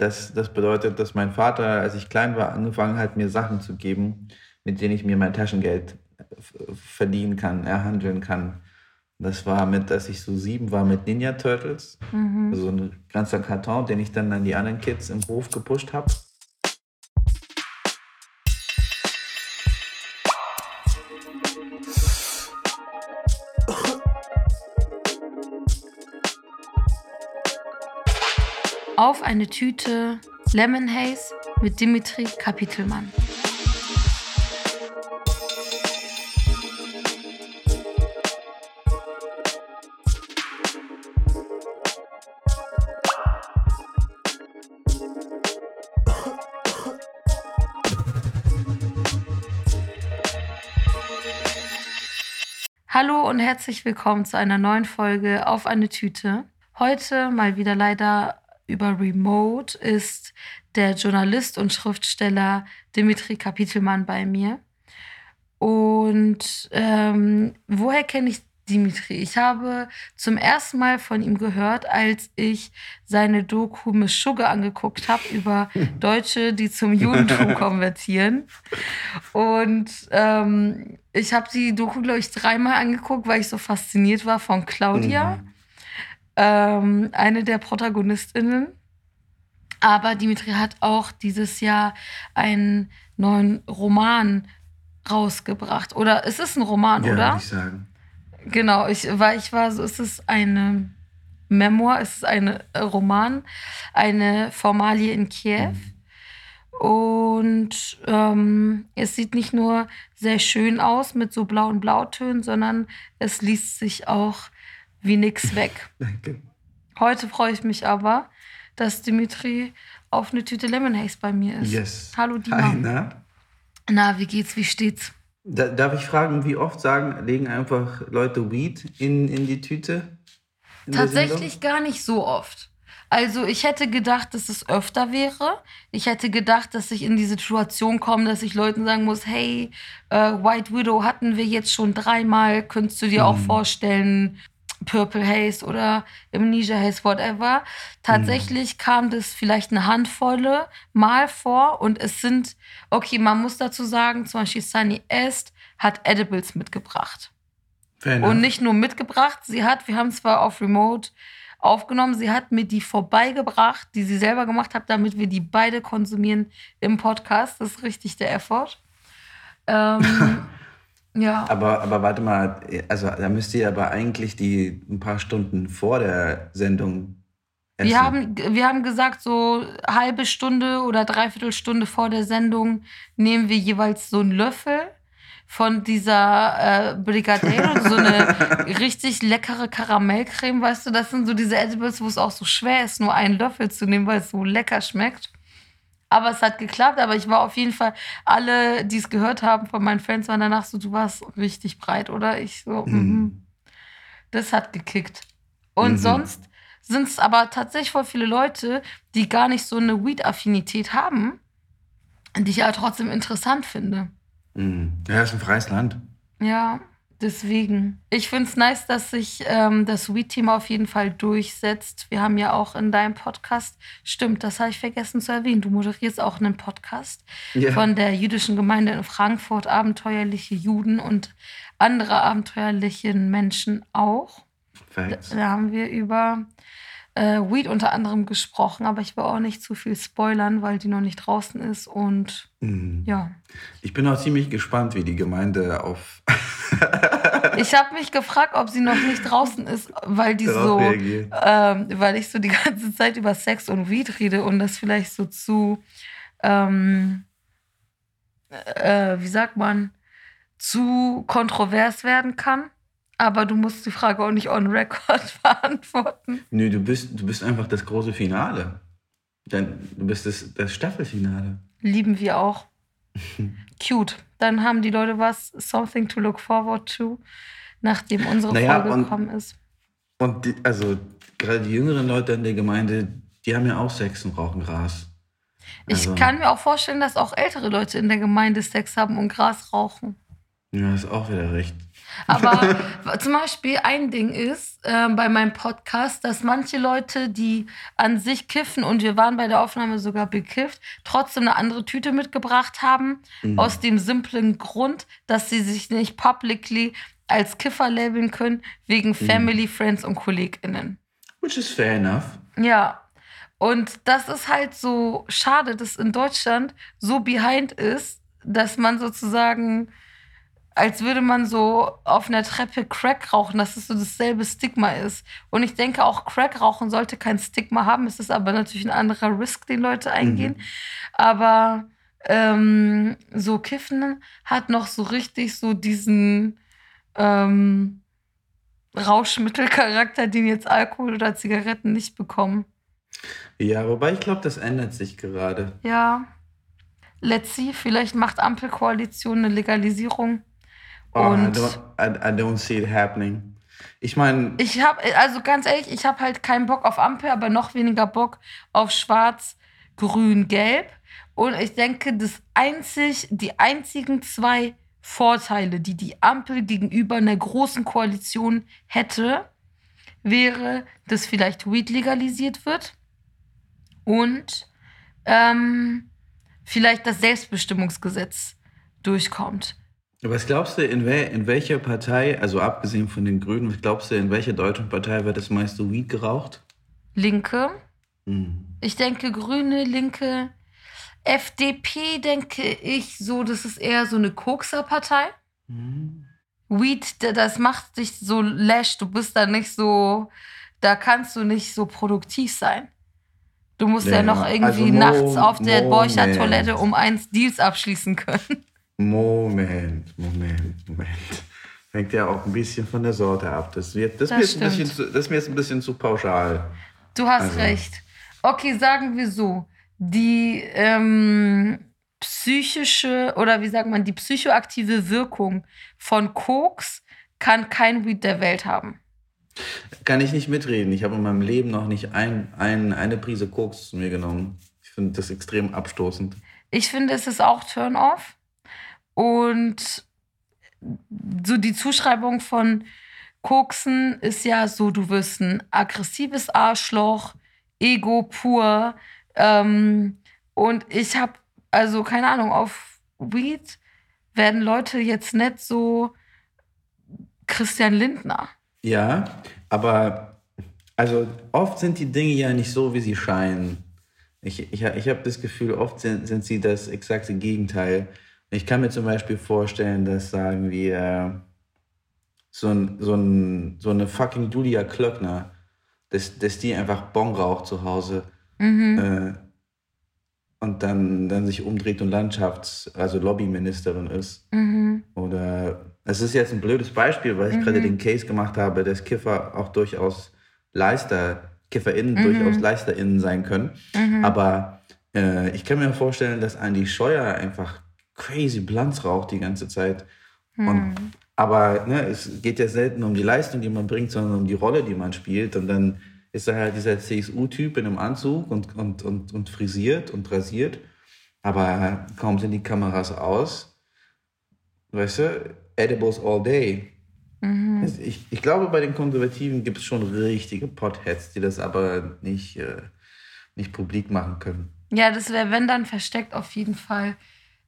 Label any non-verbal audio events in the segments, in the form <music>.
Das, das bedeutet, dass mein Vater, als ich klein war, angefangen hat, mir Sachen zu geben, mit denen ich mir mein Taschengeld verdienen kann, erhandeln kann. Das war mit, als ich so sieben war, mit Ninja Turtles. Mhm. Also ein ganzer Karton, den ich dann an die anderen Kids im Hof gepusht habe. Eine Tüte Lemon Haze mit Dimitri Kapitelmann. Hallo und herzlich willkommen zu einer neuen Folge auf eine Tüte. Heute mal wieder leider über Remote ist der Journalist und Schriftsteller Dimitri Kapitelmann bei mir. Und ähm, woher kenne ich Dimitri? Ich habe zum ersten Mal von ihm gehört, als ich seine Doku Miss Sugar angeguckt habe über <laughs> Deutsche, die zum Judentum <laughs> konvertieren. Und ähm, ich habe die Doku, glaube ich, dreimal angeguckt, weil ich so fasziniert war von Claudia. Mhm ähm, eine der Protagonistinnen. Aber Dimitri hat auch dieses Jahr einen neuen Roman rausgebracht. Oder es ist ein Roman, ja, oder? Ja, ich sagen. Genau, ich, weil ich war so, es ist eine Memoir, es ist ein Roman, eine Formalie in Kiew. Mhm. Und ähm, es sieht nicht nur sehr schön aus mit so blauen Blautönen, sondern es liest sich auch wie nix weg. Danke. Heute freue ich mich aber, dass Dimitri auf eine Tüte Lemon Haze bei mir ist. Yes. Hallo Dima. Hi, na? Na, wie geht's, wie steht's? Da, darf ich fragen, wie oft sagen, legen einfach Leute Weed in, in die Tüte? In Tatsächlich gar nicht so oft. Also ich hätte gedacht, dass es öfter wäre. Ich hätte gedacht, dass ich in die Situation komme, dass ich Leuten sagen muss, hey, äh, White Widow hatten wir jetzt schon dreimal, könntest du dir hm. auch mhm. vorstellen, Purple Haze oder Amnesia Haze, whatever. Tatsächlich mhm. kam das vielleicht eine Handvolle Mal vor und es sind, okay, man muss dazu sagen, zum Beispiel Sunny Est hat Edibles mitgebracht. Und nicht nur mitgebracht, sie hat, wir haben zwar auf Remote aufgenommen, sie hat mir die vorbeigebracht, die sie selber gemacht hat, damit wir die beide konsumieren im Podcast. Das ist richtig der Effort. Ähm, <laughs> Ja. Aber, aber warte mal, also da müsst ihr aber eigentlich die ein paar Stunden vor der Sendung essen. Wir haben, wir haben gesagt, so halbe Stunde oder dreiviertel Stunde vor der Sendung nehmen wir jeweils so einen Löffel von dieser äh, Brigadier, so eine <laughs> richtig leckere Karamellcreme, weißt du, das sind so diese Edibles, wo es auch so schwer ist, nur einen Löffel zu nehmen, weil es so lecker schmeckt. Aber es hat geklappt, aber ich war auf jeden Fall, alle, die es gehört haben von meinen Fans, waren danach so, du warst richtig breit, oder? Ich so, mhm. Mm das hat gekickt. Und mhm. sonst sind es aber tatsächlich voll viele Leute, die gar nicht so eine Weed-Affinität haben, die ich aber trotzdem interessant finde. Mhm. Ja, ist ein freies Land. Ja. Deswegen. Ich finde es nice, dass sich ähm, das Sweet-Team auf jeden Fall durchsetzt. Wir haben ja auch in deinem Podcast, stimmt, das habe ich vergessen zu erwähnen, du moderierst auch einen Podcast yeah. von der jüdischen Gemeinde in Frankfurt, abenteuerliche Juden und andere abenteuerliche Menschen auch. Thanks. Da, da haben wir über äh, Weed unter anderem gesprochen, aber ich will auch nicht zu viel spoilern, weil die noch nicht draußen ist und mhm. ja. Ich bin auch ziemlich gespannt, wie die Gemeinde auf. <laughs> ich habe mich gefragt, ob sie noch nicht draußen ist, weil die so, ähm, weil ich so die <laughs> ganze Zeit über Sex und Weed rede und das vielleicht so zu, ähm, äh, wie sagt man, zu kontrovers werden kann. Aber du musst die Frage auch nicht on record <laughs> beantworten. Nö, du bist, du bist einfach das große Finale. Du bist das, das Staffelfinale. Lieben wir auch. <laughs> Cute. Dann haben die Leute was, something to look forward to, nachdem unsere naja, Folge und, gekommen ist. Und die, also gerade die jüngeren Leute in der Gemeinde, die haben ja auch Sex und rauchen Gras. Also, ich kann mir auch vorstellen, dass auch ältere Leute in der Gemeinde Sex haben und Gras rauchen. Ja, ist auch wieder recht. Aber <laughs> zum Beispiel ein Ding ist äh, bei meinem Podcast, dass manche Leute, die an sich kiffen und wir waren bei der Aufnahme sogar bekifft, trotzdem eine andere Tüte mitgebracht haben. Mhm. Aus dem simplen Grund, dass sie sich nicht publicly als Kiffer labeln können, wegen mhm. Family, Friends und KollegInnen. Which is fair enough. Ja. Und das ist halt so schade, dass in Deutschland so behind ist, dass man sozusagen als würde man so auf einer Treppe Crack rauchen, dass es so dasselbe Stigma ist. Und ich denke auch, Crack rauchen sollte kein Stigma haben. Es ist aber natürlich ein anderer Risk, den Leute eingehen. Mhm. Aber ähm, so Kiffen hat noch so richtig so diesen ähm, Rauschmittelcharakter, den jetzt Alkohol oder Zigaretten nicht bekommen. Ja, wobei ich glaube, das ändert sich gerade. Ja. Let's see, vielleicht macht Ampelkoalition eine Legalisierung Oh, und I don't, I, I don't see it happening. Ich meine. Ich habe, also ganz ehrlich, ich habe halt keinen Bock auf Ampel, aber noch weniger Bock auf Schwarz, Grün, Gelb. Und ich denke, das einzig, die einzigen zwei Vorteile, die die Ampel gegenüber einer großen Koalition hätte, wäre, dass vielleicht Weed legalisiert wird und ähm, vielleicht das Selbstbestimmungsgesetz durchkommt. Was glaubst du, in, wel in welcher Partei, also abgesehen von den Grünen, was glaubst du, in welcher deutschen Partei wird das meiste Weed geraucht? Linke. Hm. Ich denke Grüne, Linke. FDP denke ich so, das ist eher so eine Kokser-Partei. Hm. Weed, das macht dich so lash, du bist da nicht so, da kannst du nicht so produktiv sein. Du musst ja, ja noch irgendwie also nachts auf der Borcher-Toilette um eins Deals abschließen können. Moment, Moment, Moment. Hängt ja auch ein bisschen von der Sorte ab. Das, wird, das, das, wird ein bisschen zu, das ist mir jetzt ein bisschen zu pauschal. Du hast also. recht. Okay, sagen wir so. Die ähm, psychische oder wie sagt man, die psychoaktive Wirkung von Koks kann kein Weed der Welt haben. Kann ich nicht mitreden. Ich habe in meinem Leben noch nicht ein, ein, eine Prise Koks zu mir genommen. Ich finde das extrem abstoßend. Ich finde, es ist auch Turn-off. Und so die Zuschreibung von Koksen ist ja so, du wirst ein aggressives Arschloch, Ego pur. Ähm, und ich habe, also keine Ahnung, auf Weed werden Leute jetzt nicht so Christian Lindner. Ja, aber also oft sind die Dinge ja nicht so, wie sie scheinen. Ich, ich, ich habe das Gefühl, oft sind, sind sie das exakte Gegenteil. Ich kann mir zum Beispiel vorstellen, dass, sagen wir, so, ein, so, ein, so eine fucking Julia Klöckner, dass, dass die einfach Bon raucht zu Hause mhm. äh, und dann, dann sich umdreht und Landschafts-, also Lobbyministerin ist. Mhm. Oder, es ist jetzt ein blödes Beispiel, weil ich mhm. gerade den Case gemacht habe, dass Kiffer auch durchaus Leister, KifferInnen mhm. durchaus LeisterInnen sein können. Mhm. Aber äh, ich kann mir vorstellen, dass Andi Scheuer einfach crazy Blanz raucht die ganze Zeit. Hm. Und, aber ne, es geht ja selten um die Leistung, die man bringt, sondern um die Rolle, die man spielt. Und dann ist er halt dieser CSU-Typ in einem Anzug und, und, und, und frisiert und rasiert. Aber kaum sind die Kameras aus, weißt du, Edibles all day. Mhm. Ich, ich glaube, bei den Konservativen gibt es schon richtige Potheads, die das aber nicht, äh, nicht publik machen können. Ja, das wäre, wenn dann versteckt, auf jeden Fall.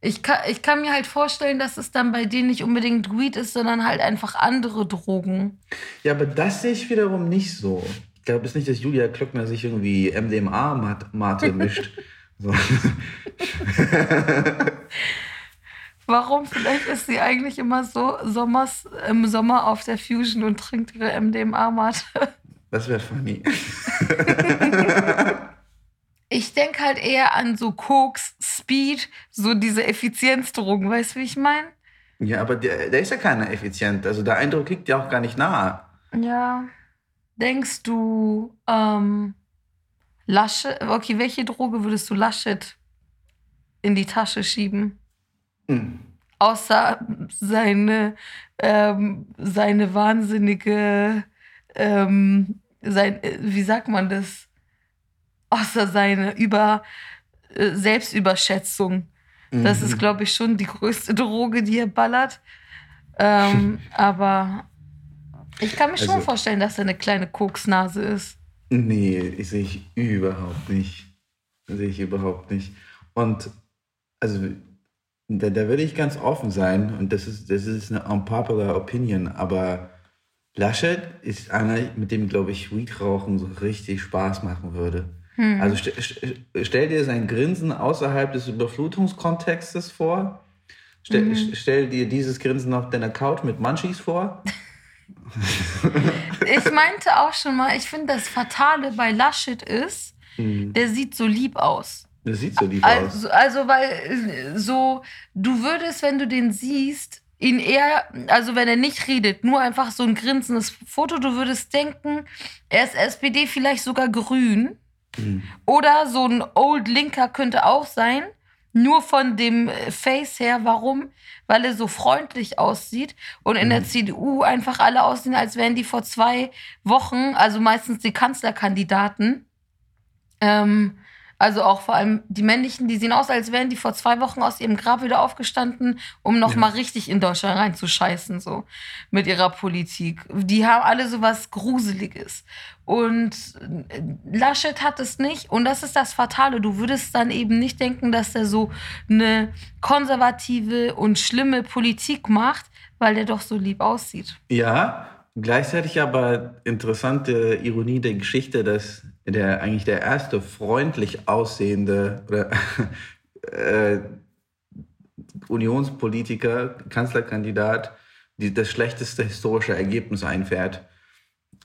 Ich kann, ich kann mir halt vorstellen, dass es dann bei denen nicht unbedingt Weed ist, sondern halt einfach andere Drogen. Ja, aber das sehe ich wiederum nicht so. Ich glaube es nicht, dass Julia Klöckner sich irgendwie MDMA-Mate mischt. <laughs> <laughs> Warum? Vielleicht ist sie eigentlich immer so Sommers, im Sommer auf der Fusion und trinkt ihre MDMA-Mate. Das wäre funny. <laughs> Ich denke halt eher an so Koks, Speed, so diese Effizienzdrogen, weißt du, wie ich meine? Ja, aber der, der ist ja keiner effizient. Also der Eindruck liegt ja auch gar nicht nahe. Ja. Denkst du, ähm, Laschet, okay, welche Droge würdest du Laschet in die Tasche schieben? Hm. Außer seine, ähm, seine wahnsinnige, ähm, sein, wie sagt man das? Außer seine über äh, Selbstüberschätzung. Mhm. Das ist, glaube ich, schon die größte Droge, die er ballert. Ähm, <laughs> aber ich kann mir Also- schon vorstellen, dass er eine kleine Koksnase ist. Nee, sehe ich überhaupt nicht. Sehe ich überhaupt nicht. Und also da, da würde ich ganz offen sein und das ist, das ist eine unpopular Opinion, aber Laschet ist einer, mit dem, glaube ich, Weed-Rauchen so richtig Spaß machen würde. Also st st stell dir sein Grinsen außerhalb des Überflutungskontextes vor. Stell, st- stell dir dieses Grinsen auf deiner Couch mit Munchies vor. <laughs> Ich meinte auch schon mal, ich finde, das Fatale bei Laschet ist, der sieht so lieb aus. Das sieht so lieb aus. Also, also, weil so, du würdest, wenn du den siehst, ihn eher, also wenn er nicht redet, nur einfach so ein grinsendes Foto, du würdest denken, er ist SPD, vielleicht sogar grün. Oder so ein Old Linker könnte auch sein. Nur von dem Face her. Warum? Weil er so freundlich aussieht und in der CDU einfach alle aussehen, als wären die vor zwei Wochen, also meistens die Kanzlerkandidaten, ähm, also auch vor allem die männlichen, die sehen aus, als wären die vor zwei Wochen aus ihrem Grab wieder aufgestanden, um noch Ja. mal richtig in Deutschland reinzuscheißen, so mit ihrer Politik. Die haben alle so was Gruseliges. Und äh, Laschet hat es nicht. Und das ist das Fatale. Du würdest dann eben nicht denken, dass er so eine konservative und schlimme Politik macht, weil der doch so lieb aussieht. Ja, gleichzeitig aber interessante Ironie der Geschichte, dass der eigentlich der erste freundlich aussehende oder, <laughs> äh, Unionspolitiker, Kanzlerkandidat, die das schlechteste historische Ergebnis einfährt.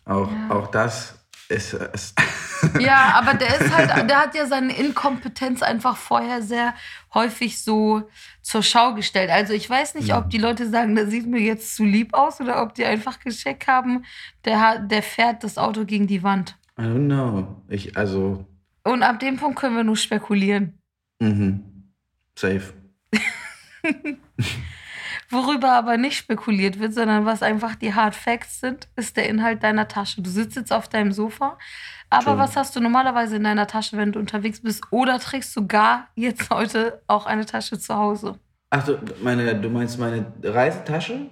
Auch, Ja. auch das ist, ist <laughs> Ja, aber der ist halt, der hat ja seine Inkompetenz einfach vorher sehr häufig so zur Schau gestellt. Also ich weiß nicht, ob die Leute sagen, der sieht mir jetzt zu lieb aus oder ob die einfach gecheckt haben, der, der fährt das Auto gegen die Wand. I don't know. Ich, also, Und ab dem Punkt können wir nur spekulieren. mhm. safe. <laughs> Worüber aber nicht spekuliert wird, sondern was einfach die Hard Facts sind, ist der Inhalt deiner Tasche. Du sitzt jetzt auf deinem Sofa, aber True. was hast du normalerweise in deiner Tasche, wenn du unterwegs bist? Oder trägst du gar jetzt heute auch eine Tasche zu Hause? Ach, du, meine, du meinst meine Reisetasche?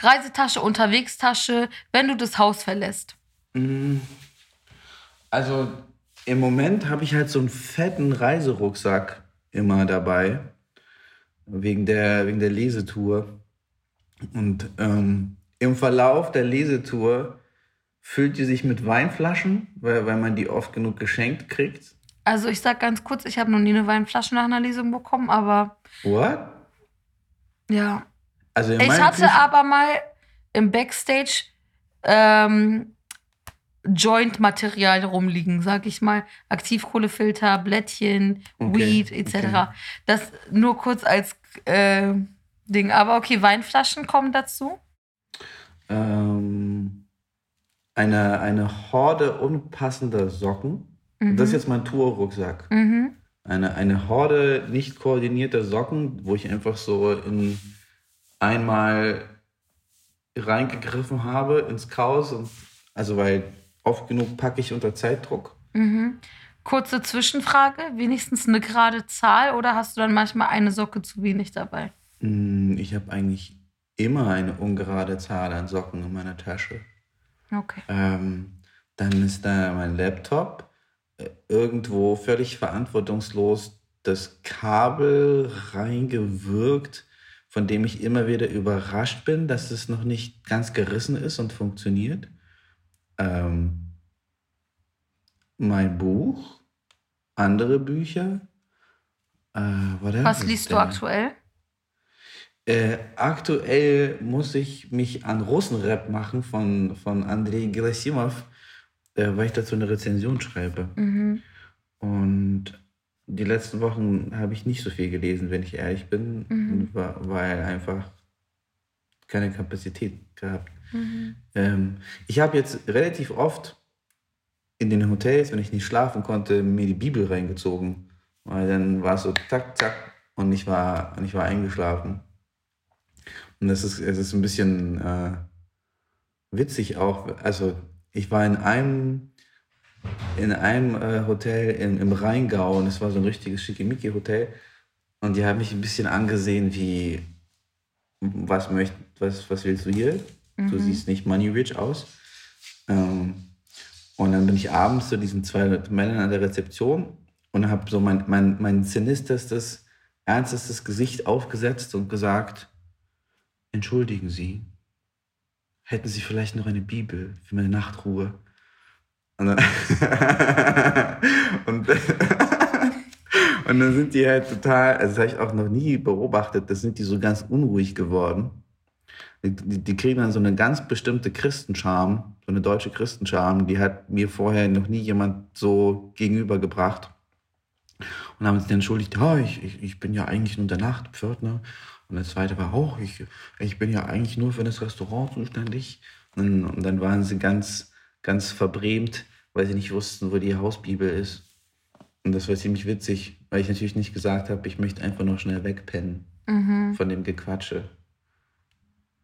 Reisetasche, Unterwegstasche, wenn du das Haus verlässt. Mm, Also im Moment habe ich halt so einen fetten Reiserucksack immer dabei, wegen der, wegen der Lesetour. Und ähm, im Verlauf der Lesetour füllt die sich mit Weinflaschen, weil, weil man die oft genug geschenkt kriegt. Also ich sag ganz kurz, ich habe noch nie eine Weinflasche nach einer Lesung bekommen, aber What? ja. Also Ich hatte Küchen- aber mal im Backstage ähm, Joint-Material rumliegen, sag ich mal. Aktivkohlefilter, Blättchen, Okay, Weed etc. okay. Das nur kurz als äh, Ding. Aber okay, Weinflaschen kommen dazu. ähm, eine, eine Horde unpassender Socken. Mhm. Das ist jetzt mein Tourrucksack. Mhm. eine, eine Horde nicht koordinierter Socken, wo ich einfach so in einmal reingegriffen habe ins Chaos. Und, also weil oft genug packe ich unter Zeitdruck. Mhm. Kurze Zwischenfrage, wenigstens eine gerade Zahl oder hast du dann manchmal eine Socke zu wenig dabei? Mm, Ich habe eigentlich immer eine ungerade Zahl an Socken in meiner Tasche. Okay. Ähm, dann ist da mein Laptop. Äh, Irgendwo völlig verantwortungslos das Kabel reingewirkt, von dem ich immer wieder überrascht bin, dass es noch nicht ganz gerissen ist und funktioniert. Ähm, mein Buch, andere Bücher. Äh, Was liest du there? aktuell? Äh, aktuell muss ich mich an Russenrap machen von, von Andrei Gerasimov, äh, weil ich dazu eine Rezension schreibe. Mhm. Und die letzten Wochen habe ich nicht so viel gelesen, wenn ich ehrlich bin, Mhm. weil einfach keine Kapazität gehabt. Mhm. Ähm, ich habe jetzt relativ oft in den Hotels, wenn ich nicht schlafen konnte, mir die Bibel reingezogen. Weil dann war es so zack, zack und ich war, und ich war eingeschlafen. Und das ist, es ist ein bisschen äh, witzig auch. Also ich war in einem, in einem äh, Hotel im, im Rheingau und es war so ein richtiges Schickimicki-Hotel. Und die haben mich ein bisschen angesehen wie, was, möcht, was, was willst du hier? Du Mhm. siehst nicht money rich aus. Ähm, und dann bin ich abends zu diesen zwei Männern an der Rezeption und habe so mein, mein, mein sinisterstes, ernstestes Gesicht aufgesetzt und gesagt, entschuldigen Sie, hätten Sie vielleicht noch eine Bibel für meine Nachtruhe? Und dann, <laughs> und, <laughs> und dann sind die halt total, also das habe ich auch noch nie beobachtet, das sind die so ganz unruhig geworden. Die, die, kriegen dann so eine ganz bestimmte Christenscham, so eine deutsche Christenscham, die hat mir vorher noch nie jemand so gegenübergebracht. Und haben sich dann entschuldigt, ja, ich, ich, ich bin ja eigentlich nur der Nachtpförtner. Und der zweite war auch, ich, ich bin ja eigentlich nur für das Restaurant zuständig. Und, und dann waren sie ganz, ganz verbrämt, weil sie nicht wussten, wo die Hausbibel ist. Und das war ziemlich witzig, weil ich natürlich nicht gesagt habe, ich möchte einfach nur schnell wegpennen Mhm. von dem Gequatsche.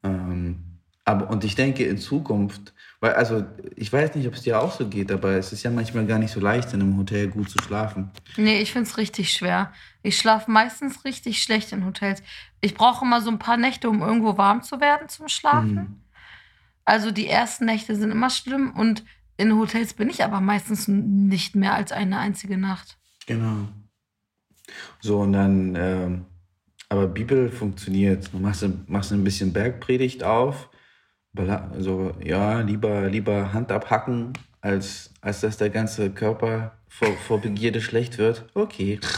Ähm, aber, und ich denke in Zukunft, weil, also, ich weiß nicht, ob es dir auch so geht, aber es ist ja manchmal gar nicht so leicht, in einem Hotel gut zu schlafen. Nee, ich find's richtig schwer. Ich schlafe meistens richtig schlecht in Hotels. Ich brauche immer so ein paar Nächte, um irgendwo warm zu werden zum Schlafen. Mhm. Also die ersten Nächte sind immer schlimm und in Hotels bin ich aber meistens nicht mehr als eine einzige Nacht. Genau. So, und dann, ähm, aber Bibel funktioniert. Du machst, machst ein bisschen Bergpredigt auf. Also, ja, lieber, lieber Hand abhacken, als, als dass der ganze Körper vor, vor Begierde schlecht wird. Okay. <laughs>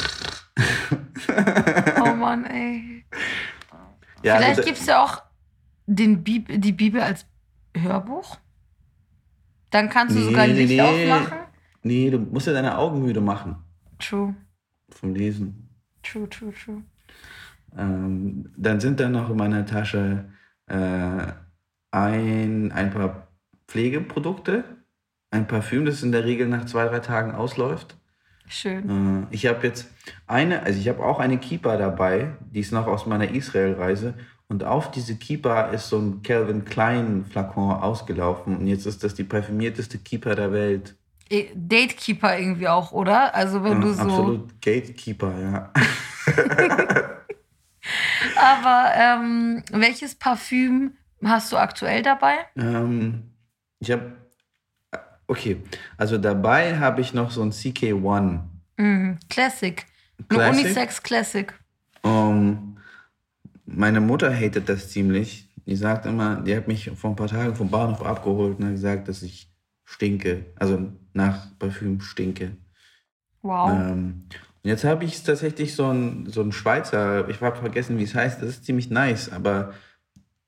Oh Mann, ey. Ja, Vielleicht also, gibt es ja auch den Bib die Bibel als Hörbuch. Dann kannst du Nee, sogar Licht nee. aufmachen. Nee, du musst ja deine Augen müde machen True, vom Lesen. true, true, true. Ähm, dann sind da noch in meiner Tasche äh, ein, ein paar Pflegeprodukte, ein Parfüm, das in der Regel nach zwei, drei Tagen ausläuft. Schön. Äh, ich habe jetzt eine, also ich habe auch eine Keeper dabei, die ist noch aus meiner Israel-Reise. Und auf diese Keeper ist so ein Calvin Klein Flakon ausgelaufen. Und jetzt ist das die parfümierteste Keeper der Welt. Eh, Datekeeper irgendwie auch, oder? Also wenn du Ja, so. Absolut Gatekeeper, ja. <laughs> Aber ähm, welches Parfüm hast du aktuell dabei? Ähm, ich habe, okay, also dabei habe ich noch so ein CK1. Mm, Classic. Classic? Unisex Classic. Um, meine Mutter hatet das ziemlich. Die sagt immer, die hat mich vor ein paar Tagen vom Bahnhof abgeholt und hat gesagt, dass ich stinke. Also nach Parfüm stinke. Wow. Ähm, jetzt habe ich tatsächlich so ein, so ein Schweizer, ich habe vergessen, wie es heißt, das ist ziemlich nice, aber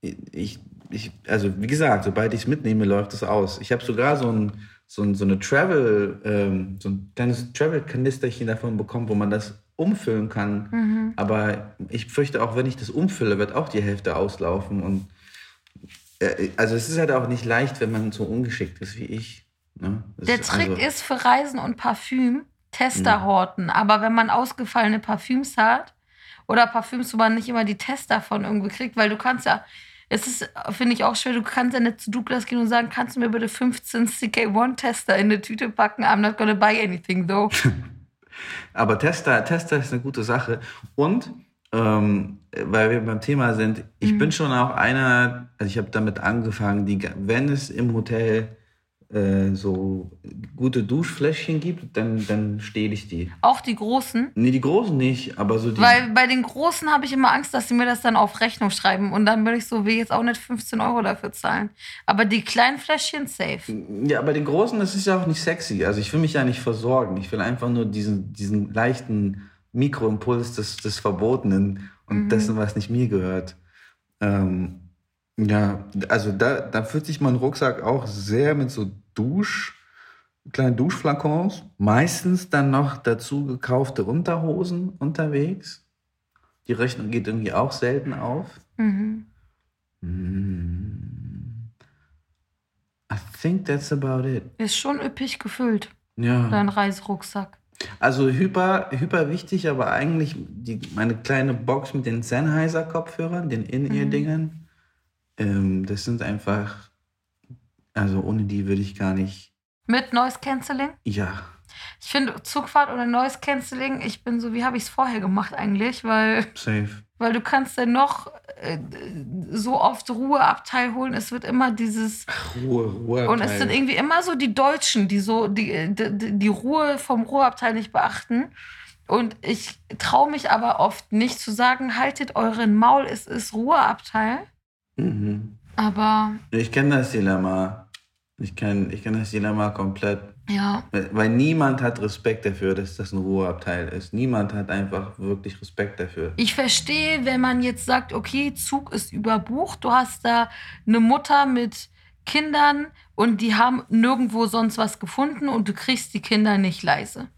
ich, ich also wie gesagt, sobald ich es mitnehme, läuft es aus. Ich habe sogar so ein, so ein, so eine Travel, ähm, so ein kleines Travel-Kanisterchen davon bekommen, wo man das umfüllen kann. Mhm. Aber ich fürchte auch, wenn ich das umfülle, wird auch die Hälfte auslaufen. Und äh, also es ist halt auch nicht leicht, wenn man so ungeschickt ist wie ich. Ne? Der Trick also, ist für Reisen und Parfüm Tester horten. Aber wenn man ausgefallene Parfüms hat oder Parfüms, wo man nicht immer die Tester von irgendwie kriegt, weil du kannst ja, es ist, finde ich auch schwer, du kannst ja nicht zu Douglas gehen und sagen, kannst du mir bitte 15 CK1-Tester in eine Tüte packen? I'm not gonna buy anything though. <laughs> Aber Tester, Tester ist eine gute Sache. Und ähm, weil wir beim Thema sind, ich Mhm. bin schon auch einer, also ich habe damit angefangen, die, wenn es im Hotel äh, so gute Duschfläschchen gibt, dann, dann stehle ich die. Auch die großen. Nee, die großen nicht, aber so die. Weil bei den Großen habe ich immer Angst, dass sie mir das dann auf Rechnung schreiben. Und dann bin ich so, will jetzt auch nicht 15 Euro dafür zahlen. Aber die kleinen Fläschchen safe. Ja, aber den großen, das ist ja auch nicht sexy. Also ich will mich ja nicht versorgen. Ich will einfach nur diesen, diesen leichten Mikroimpuls des, des Verbotenen und Mhm. dessen, was nicht mir gehört. Ähm, ja, also da, da fühlt sich mein Rucksack auch sehr mit so Dusch, kleinen Duschflakons, meistens dann noch dazu gekaufte Unterhosen unterwegs. Die Rechnung geht irgendwie auch selten auf. Mhm. Mm. I think that's about it. Ist schon üppig gefüllt, Ja. dein Reiserucksack. Also hyper, hyper wichtig, aber eigentlich die, meine kleine Box mit den Sennheiser-Kopfhörern, den In-Ear-Dingern, ähm, das sind einfach, also ohne die würde ich gar nicht, Mit Noise Cancelling. ja. Ich finde Zugfahrt oder Noise Cancelling, ich bin so, wie habe ich es vorher gemacht eigentlich? Weil Safe. Weil du kannst ja noch äh, so oft Ruheabteil holen. Es wird immer dieses. Ach, Ruhe, Ruhe. Und es sind irgendwie immer so die Deutschen, die so die, die, die Ruhe vom Ruheabteil nicht beachten. Und ich traue mich aber oft nicht zu sagen, haltet euren Maul, es ist Ruheabteil. Mhm. Aber Ich kenne das Dilemma. Ich kenne ich kenn das Dilemma komplett. ja, Weil niemand hat Respekt dafür, dass das ein Ruheabteil ist. Niemand hat einfach wirklich Respekt dafür. ich verstehe, wenn man jetzt sagt, okay, Zug ist überbucht, du hast da eine Mutter mit Kindern und die haben nirgendwo sonst was gefunden und du kriegst die Kinder nicht leise.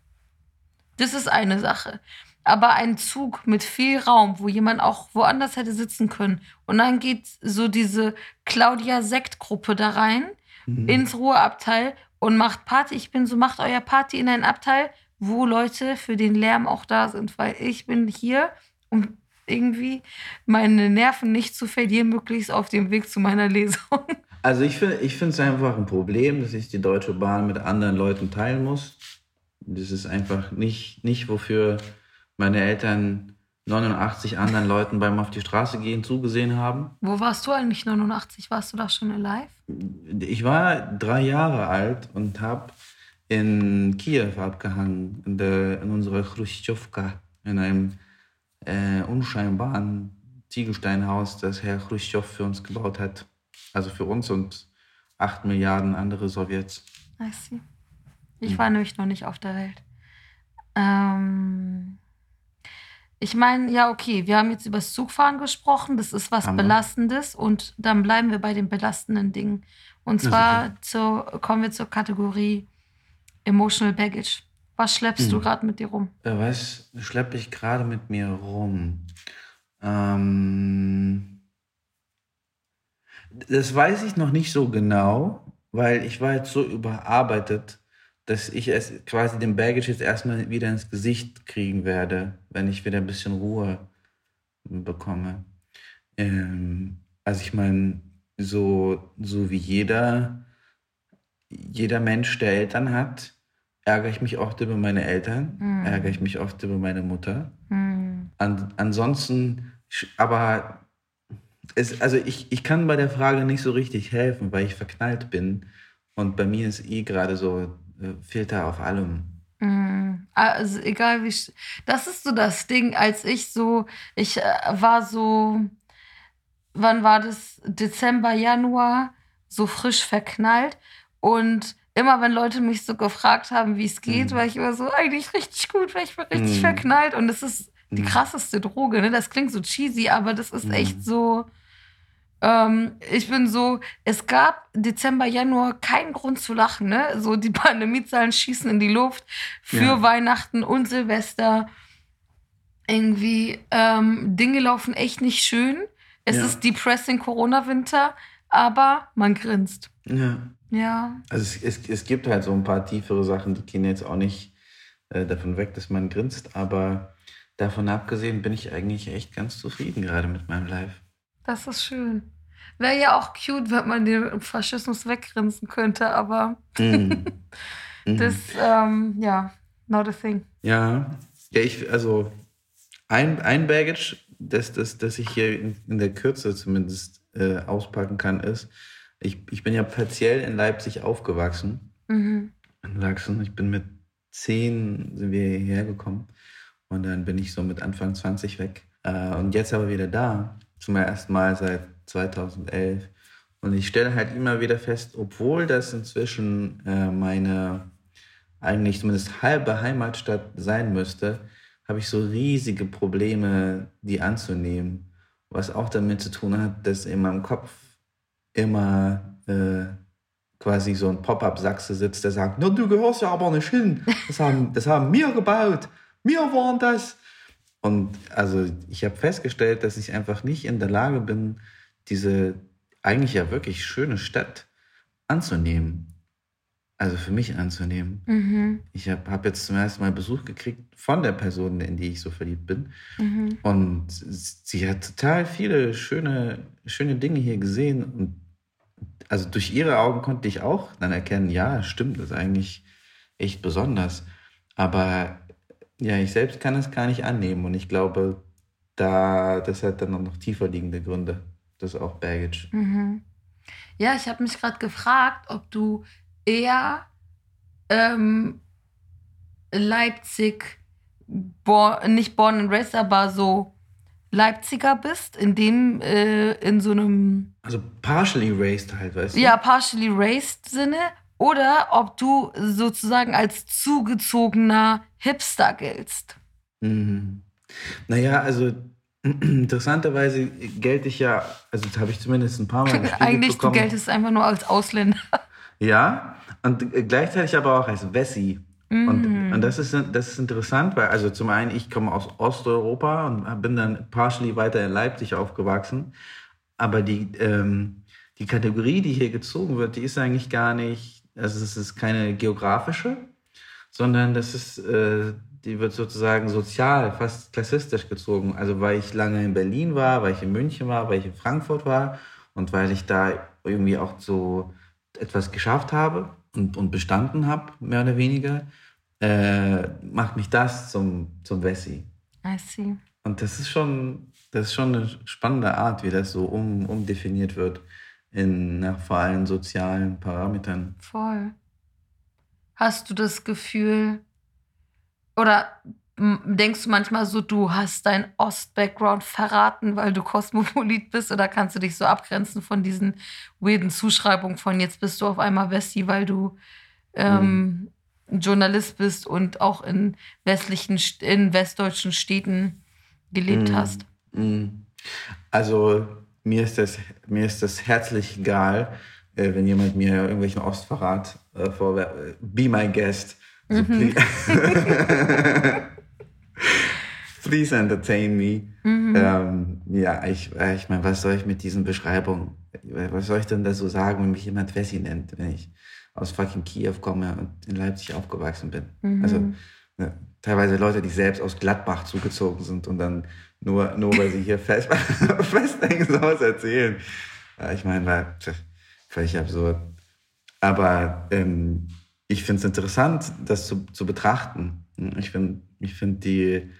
Das ist eine Sache. Aber ein Zug mit viel Raum, wo jemand auch woanders hätte sitzen können. Und dann geht so diese Claudia-Sekt-Gruppe da rein Mhm. ins Ruheabteil und macht Party. Ich bin so, macht euer Party in ein Abteil, wo Leute für den Lärm auch da sind. Weil ich bin hier, um irgendwie meine Nerven nicht zu verlieren, möglichst auf dem Weg zu meiner Lesung. <laughs> Also ich finde ich finde es einfach ein Problem, dass ich die Deutsche Bahn mit anderen Leuten teilen muss. Das ist einfach nicht, nicht wofür meine Eltern 89 anderen Leuten beim auf die Straße gehen zugesehen haben. Wo warst du eigentlich 89? Warst du da schon alive? Ich war drei Jahre alt und habe in Kiew abgehangen, in, der, in unserer Khrushchevka, in einem äh, unscheinbaren Ziegelsteinhaus, das Herr Khrushchev für uns gebaut hat. Also für uns und acht Milliarden andere Sowjets. I see. Ich war nämlich noch nicht auf der Welt. Ähm, ich meine, ja, okay, wir haben jetzt über das Zugfahren gesprochen. Das ist was wir. Belastendes und dann bleiben wir bei den belastenden Dingen. Und zwar zur, kommen wir zur Kategorie Emotional Baggage. Was schleppst du Mhm. gerade mit dir rum? Äh, Was schleppe ich gerade mit mir rum? Ähm, das weiß ich noch nicht so genau, weil ich war jetzt so überarbeitet, dass ich es quasi den Baggage jetzt erstmal wieder ins Gesicht kriegen werde, wenn ich wieder ein bisschen Ruhe bekomme. Ähm, also ich meine, so, so wie jeder, jeder Mensch, der Eltern hat, ärgere ich mich oft über meine Eltern, Mhm. ärgere ich mich oft über meine Mutter. Hm. An, ansonsten, aber es, also ich, ich kann bei der Frage nicht so richtig helfen, weil ich verknallt bin. Und bei mir ist eh gerade so Filter auf allem. Mm, Also egal wie. Das ist so das Ding, als ich so. Ich äh, war so. Wann war das? Dezember, Januar, so frisch verknallt. Und immer wenn Leute mich so gefragt haben, wie es geht, Mhm. war ich immer so, eigentlich richtig gut, weil ich bin richtig Mhm. verknallt. Und das ist die Mhm. krasseste Droge, ne? Das klingt so cheesy, aber das ist Mhm. echt so. Ähm, ich bin so, es gab Dezember, Januar keinen Grund zu lachen, ne? So die <laughs> Pandemiezahlen schießen in die Luft für Ja. Weihnachten und Silvester. Irgendwie, ähm, Dinge laufen echt nicht schön. Es Ja. ist depressing Corona-Winter, aber man grinst. Ja. Ja. Also es, es, es gibt halt so ein paar tiefere Sachen, die gehen jetzt auch nicht äh, davon weg, dass man grinst, aber davon abgesehen bin ich eigentlich echt ganz zufrieden gerade mit meinem Live. Das ist schön. Wäre ja auch cute, wenn man den Faschismus weggrinsen könnte, aber. Mhm. <laughs> das, ähm, ja, not a thing. Ja, ja ich, also ein, ein Baggage, das, das, das ich hier in, in der Kürze zumindest äh, auspacken kann, ist, ich, ich bin ja partiell in Leipzig aufgewachsen. Mhm. In Sachsen. Ich bin mit zehn sind wir hierher gekommen und dann bin ich so mit Anfang 20 weg. Äh, und jetzt aber wieder da, zum ersten Mal seit 2011. Und ich stelle halt immer wieder fest, obwohl das inzwischen äh, meine eigentlich zumindest halbe Heimatstadt sein müsste, habe ich so riesige Probleme, die anzunehmen. Was auch damit zu tun hat, dass in meinem Kopf immer äh, quasi so ein Pop-up-Sachse sitzt, der sagt, no, du gehörst ja aber nicht hin. Das haben, das haben wir gebaut. Wir waren das. Und also ich habe festgestellt, dass ich einfach nicht in der Lage bin, diese eigentlich ja wirklich schöne Stadt anzunehmen. Also für mich anzunehmen. Mhm. Ich habe hab jetzt zum ersten Mal Besuch gekriegt von der Person, in die ich so verliebt bin. Mhm. Und sie hat total viele schöne, schöne Dinge hier gesehen. Und also durch ihre Augen konnte ich auch dann erkennen, ja, stimmt, das ist eigentlich echt besonders. Aber ja, ich selbst kann es gar nicht annehmen. Und ich glaube, da, das hat dann noch tiefer liegende Gründe. Das ist auch Baggage. Mhm. Ja, ich habe mich gerade gefragt, ob du eher ähm, Leipzig, born, nicht born and raised, aber so Leipziger bist, in dem, äh, in so einem. Also partially raised halt, weißt du? Ja, partially raised Sinne. Oder ob du sozusagen als zugezogener Hipster giltst. Mhm. Naja, also <clears throat> interessanterweise gelte ich ja, also das habe ich zumindest ein paar Mal <laughs> gespiegelt Eigentlich, bekommen. du geltest einfach nur als Ausländer. <laughs> Ja, und gleichzeitig aber auch als Wessi. Und, und das, ist, das ist interessant, weil also zum einen, ich komme aus Osteuropa und bin dann partially weiter in Leipzig aufgewachsen. Aber die, ähm, die Kategorie, die hier gezogen wird, die ist eigentlich gar nicht, also es ist keine geografische, sondern das ist, äh, die wird sozusagen sozial, fast klassistisch gezogen. Also weil ich lange in Berlin war, weil ich in München war, weil ich in Frankfurt war und weil ich da irgendwie auch so etwas geschafft habe und, und bestanden habe, mehr oder weniger, äh, macht mich das zum, zum Wessi. I see. Und das ist schon, das ist schon eine spannende Art, wie das so um, umdefiniert wird in nach vor allem sozialen Parametern. Voll. Hast du das Gefühl, oder denkst du manchmal so, du hast deinen Ost-Background verraten, weil du Kosmopolit bist? Oder kannst du dich so abgrenzen von diesen weirden Zuschreibungen von jetzt bist du auf einmal Wessi, weil du ähm, Journalist bist und auch in westlichen, St- in westdeutschen Städten gelebt Mm, hast? mm. Also mir ist das, mir ist das herzlich egal, äh, wenn jemand mir irgendwelchen Ostverrat äh, vorwerft. Be my guest. Also, please, <laughs> please entertain me. Ähm, ja, ich, äh, ich meine, was soll ich mit diesen Beschreibungen, was soll ich denn da so sagen, wenn mich jemand Wessi nennt, wenn ich aus fucking Kiew komme und in Leipzig aufgewachsen bin? Also ne, teilweise Leute, die selbst aus Gladbach zugezogen sind und dann nur, nur weil sie hier <laughs> fest, festhängen, sowas erzählen. Ich meine, war völlig absurd. Aber ähm, ich finde es interessant, das zu, zu betrachten. Ich finde ich find die,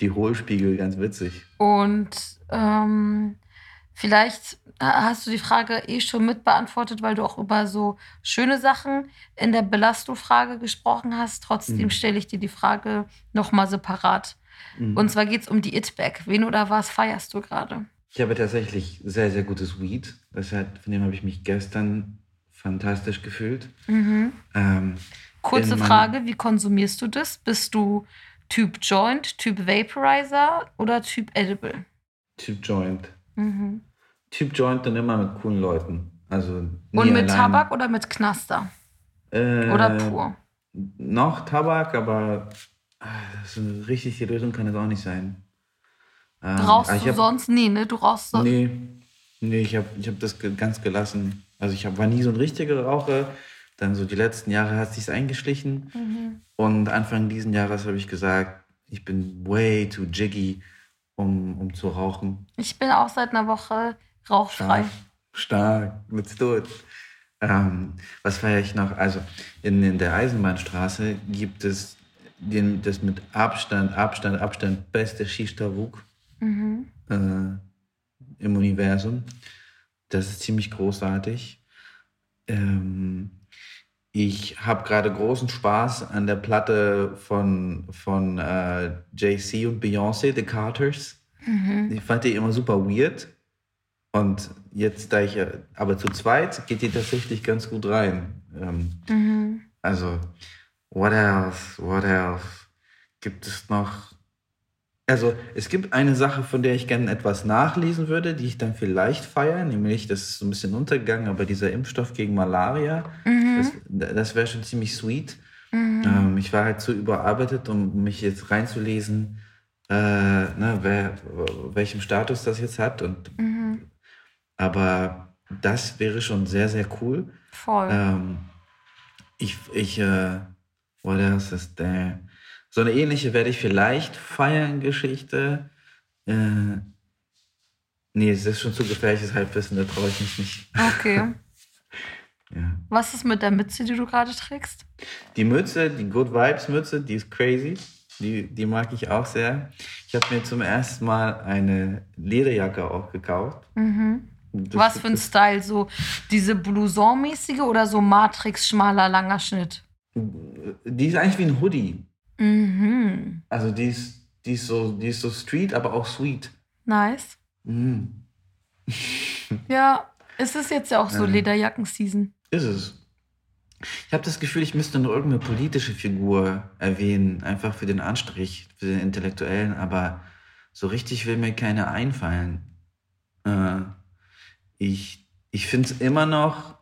die Hohlspiegel ganz witzig. Und ähm, vielleicht hast du die Frage eh schon mitbeantwortet, weil du auch über so schöne Sachen in der Belastung-Frage gesprochen hast. Trotzdem Mhm. stelle ich dir die Frage nochmal separat. Mhm. Und zwar geht es um die It-Bag. Wen oder was feierst du gerade? Ich habe tatsächlich sehr, sehr gutes Weed. Das hat, von dem habe ich mich gestern fantastisch gefühlt. Ähm, Mhm. Kurze in meinem- Frage, wie konsumierst du das? Bist du Typ Joint, Typ Vaporizer oder Typ Edible? Typ Joint. Mhm. Typ Joint und immer mit coolen Leuten. Also Und mit allein. Tabak oder mit Knaster? Äh, Oder pur? Noch Tabak, aber ah, das ist eine richtige Lösung kann das auch nicht sein. Ähm, Rauchst ich du hab- sonst? Nee, ne? Du rauchst sonst. Nee, nee ich habe ich hab das ganz gelassen. Also ich hab, war nie so ein richtiger Raucher. Dann so die letzten Jahre hat sich's eingeschlichen. Mhm. Und Anfang diesen Jahres habe ich gesagt, ich bin way too jiggy, um, um zu rauchen. Ich bin auch seit einer Woche rauchfrei. Stark, let's do it. Ähm, was feiere ich noch? Also in, in der Eisenbahnstraße gibt es den, das mit Abstand, Abstand, Abstand beste Shishtavuk Mhm. äh, im Universum. Das ist ziemlich großartig. Ähm, ich habe gerade großen Spaß an der Platte von, von äh, JC und Beyoncé, The Carters. Mhm. Ich fand die immer super weird. Und jetzt, da ich ja, aber zu zweit, geht die tatsächlich ganz gut rein. Ähm, Mhm. also, what else? What else? Gibt es noch? Also, es gibt eine Sache, von der ich gerne etwas nachlesen würde, die ich dann vielleicht feiere, nämlich, das ist so ein bisschen untergegangen, aber dieser Impfstoff gegen Malaria, Mhm. das, das wäre schon ziemlich sweet. Ähm, ich war halt zu überarbeitet, um mich jetzt reinzulesen, äh, ne, wer, welchem Status das jetzt hat. Und, Mhm. aber das wäre schon sehr, sehr cool. Voll. Ähm, ich, ich, äh, what else is there? So eine ähnliche werde ich vielleicht feiern, Geschichte. Äh, nee, es ist schon zu gefährliches Halbwissen, da traue ich mich nicht. Okay. <laughs> Ja. Was ist mit der Mütze, die du gerade trägst? Die Mütze, die Good Vibes Mütze, die ist crazy. Die, die mag ich auch sehr. Ich habe mir zum ersten Mal eine Lederjacke auch gekauft. Mhm. Das- Was für ein Style? So diese Blouson-mäßige oder so Matrix, schmaler, langer Schnitt? Die ist eigentlich wie ein Hoodie. Mhm. Also die ist, die ist so, die ist so street, aber auch sweet. Nice. Mhm. <laughs> Ja, es ist jetzt ja auch so Ja. Lederjacken-Season. Ist es. Ich habe das Gefühl, ich müsste noch irgendeine politische Figur erwähnen, einfach für den Anstrich, für den Intellektuellen, aber so richtig will mir keine einfallen. Äh, ich ich finde es immer noch,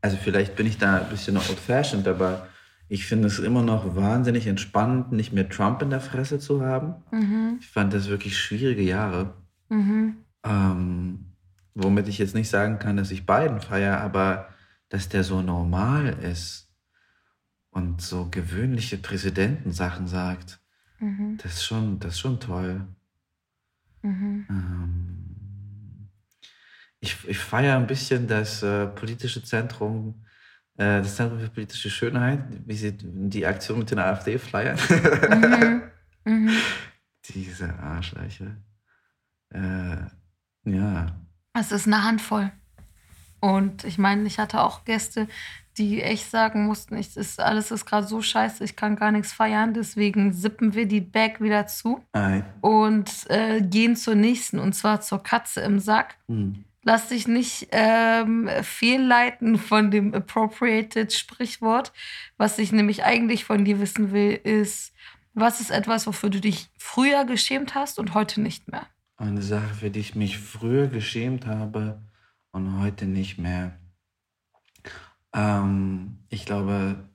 also vielleicht bin ich da ein bisschen old-fashioned, aber ich finde es immer noch wahnsinnig entspannend, nicht mehr Trump in der Fresse zu haben. Mhm. Ich fand das wirklich schwierige Jahre. Mhm. Ähm, womit ich jetzt nicht sagen kann, dass ich Biden feiere, aber dass der so normal ist und so gewöhnliche Präsidentensachen sagt, Mhm. das ist schon, das ist schon toll. Mhm. Ähm, ich ich feiere ein bisschen das äh, politische Zentrum, äh, das Zentrum für politische Schönheit, wie sie die Aktion mit den AfD-Flyern. Mhm. Mhm. <laughs> Diese Arschlöcher. Äh, ja. Es ist eine Handvoll. Und ich meine, ich hatte auch Gäste, die echt sagen mussten, ich, ist, alles ist gerade so scheiße, ich kann gar nichts feiern, deswegen sippen wir die Bag wieder zu Ei. und äh, gehen zur nächsten, und zwar zur Katze im Sack. Hm. Lass dich nicht ähm, fehlleiten von dem appropriated Sprichwort. Was ich nämlich eigentlich von dir wissen will, ist, was ist etwas, wofür du dich früher geschämt hast und heute nicht mehr? Eine Sache, für die ich mich früher geschämt habe und heute nicht mehr. Ähm, ich glaube,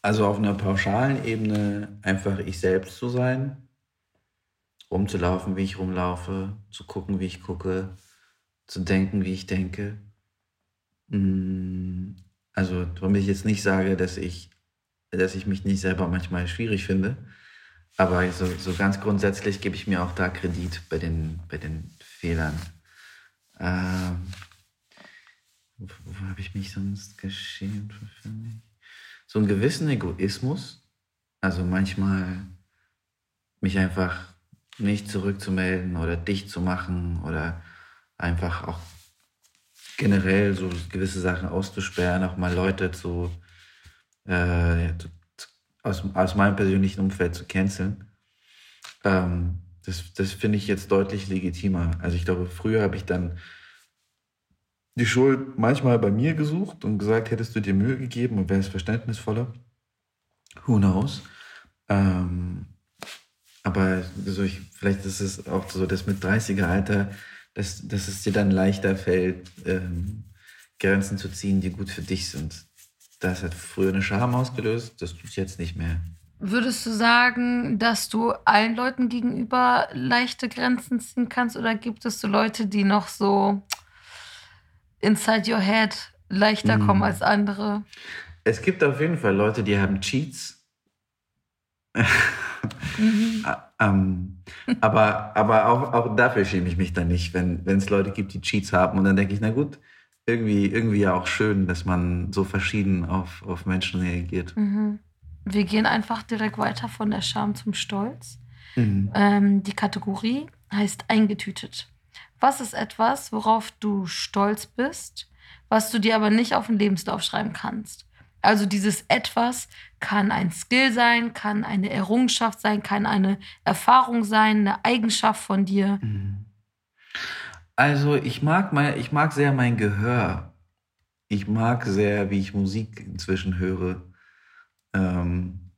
also auf einer pauschalen Ebene einfach ich selbst zu sein, rumzulaufen, wie ich rumlaufe, zu gucken, wie ich gucke, zu denken, wie ich denke. Mm, Also, womit ich jetzt nicht sage, dass ich, dass ich mich nicht selber manchmal schwierig finde, aber so, so ganz grundsätzlich gebe ich mir auch da Kredit bei den, bei den Fehlern. Ähm, wo wo habe ich mich sonst geschämt? für? So einen gewissen Egoismus. Also manchmal mich einfach nicht zurückzumelden oder dicht zu machen oder einfach auch generell so gewisse Sachen auszusperren, auch mal Leute zu, äh, aus, aus meinem persönlichen Umfeld zu canceln. Ähm, das das finde ich jetzt deutlich legitimer. Also ich glaube, früher habe ich dann die Schuld manchmal bei mir gesucht und gesagt, hättest du dir Mühe gegeben und wärst verständnisvoller. Who knows? Ähm, aber so ich, vielleicht ist es auch so das mit 30er Alter, dass, dass es dir dann leichter fällt, ähm, Grenzen zu ziehen, die gut für dich sind. Das hat früher eine Scham ausgelöst, das tut jetzt nicht mehr. Würdest du sagen, dass du allen Leuten gegenüber leichte Grenzen ziehen kannst oder gibt es so Leute, die noch so inside your head leichter Mhm. kommen als andere? Es gibt auf jeden Fall Leute, die haben Cheats. <laughs> Mhm. <laughs> Ah, ähm, aber aber auch, auch dafür schäme ich mich dann nicht, wenn wenn es Leute gibt, die Cheats haben. Und dann denke ich, na gut, irgendwie, irgendwie ja auch schön, dass man so verschieden auf, auf Menschen reagiert. Mhm. Wir gehen einfach direkt weiter von der Scham zum Stolz. Mhm. Ähm, die Kategorie heißt eingetütet. Was ist etwas, worauf du stolz bist, was du dir aber nicht auf den Lebenslauf schreiben kannst? Also dieses etwas kann ein Skill sein, kann eine Errungenschaft sein, kann eine Erfahrung sein, eine Eigenschaft von dir. Mhm. Also ich mag mein, ich mag sehr mein Gehör. Ich mag sehr, wie ich Musik inzwischen höre. Ähm,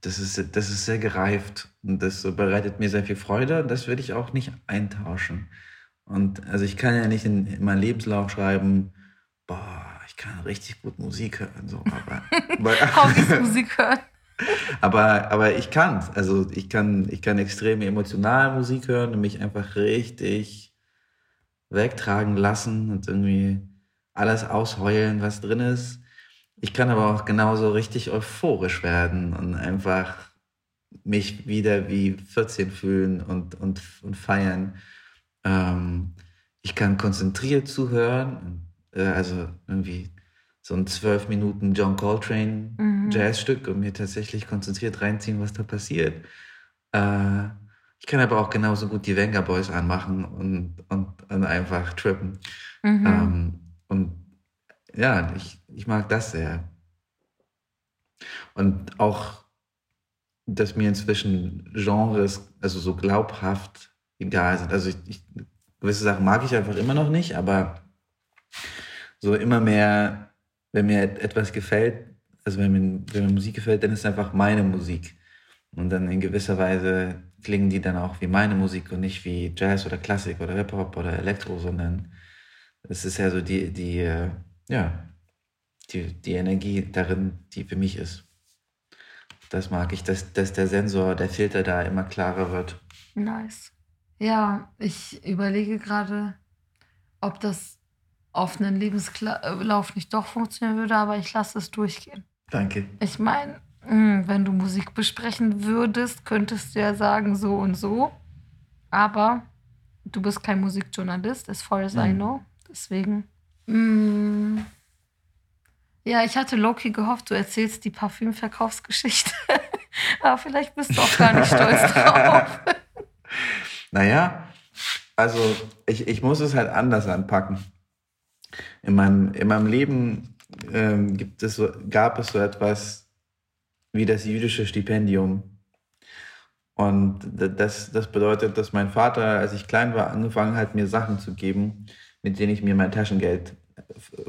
das, ist, das ist sehr gereift und das bereitet mir sehr viel Freude das würde ich auch nicht eintauschen. Und also ich kann ja nicht in, in meinen Lebenslauf schreiben, boah, ich kann richtig gut Musik hören. So, <laughs> aber, aber, <laughs> Hobbys Musik hören. <laughs> aber, aber ich kann Also ich kann, ich kann extrem emotional Musik hören und mich einfach richtig wegtragen lassen und irgendwie alles ausheulen, was drin ist. Ich kann aber auch genauso richtig euphorisch werden und einfach mich wieder wie 14 fühlen und, und, und feiern. Ähm, ich kann konzentriert zuhören, äh, also irgendwie so ein 12 Minuten John Coltrane Mhm. Jazzstück und mir tatsächlich konzentriert reinziehen, was da passiert. Äh, Ich kann aber auch genauso gut die Venga Boys anmachen und, und, und einfach trippen. Mhm. Ähm, und ja, ich, ich mag das sehr. Und auch, dass mir inzwischen Genres, also so glaubhaft egal sind. Also ich, ich, gewisse Sachen mag ich einfach immer noch nicht, aber so immer mehr, wenn mir etwas gefällt, also wenn mir, wenn mir Musik gefällt, dann ist es einfach meine Musik. Und dann in gewisser Weise klingen die dann auch wie meine Musik und nicht wie Jazz oder Klassik oder Hip-Hop oder Elektro, sondern es ist ja so die, die, äh, ja, die, die Energie darin, die für mich ist. Das mag ich, dass, dass der Sensor, der Filter da immer klarer wird. Nice. Ja, ich überlege gerade, ob das auf einen Lebenslauf nicht doch funktionieren würde, aber ich lasse es durchgehen. Danke. Ich meine, hm, wenn du Musik besprechen würdest, könntest du ja sagen so und so. Aber du bist kein Musikjournalist, as far as mhm. I know. Deswegen. Mh, hm, ja, ich hatte Loki gehofft, du erzählst die Parfümverkaufsgeschichte. <laughs> Aber vielleicht bist du auch gar nicht stolz <laughs> drauf. naja, also ich, ich muss es halt anders anpacken. In meinem, in meinem Leben ähm, gibt es so, gab es so etwas wie das jüdische Stipendium. Und das, das bedeutet, dass mein Vater, als ich klein war, angefangen hat, mir Sachen zu geben, mit denen ich mir mein Taschengeld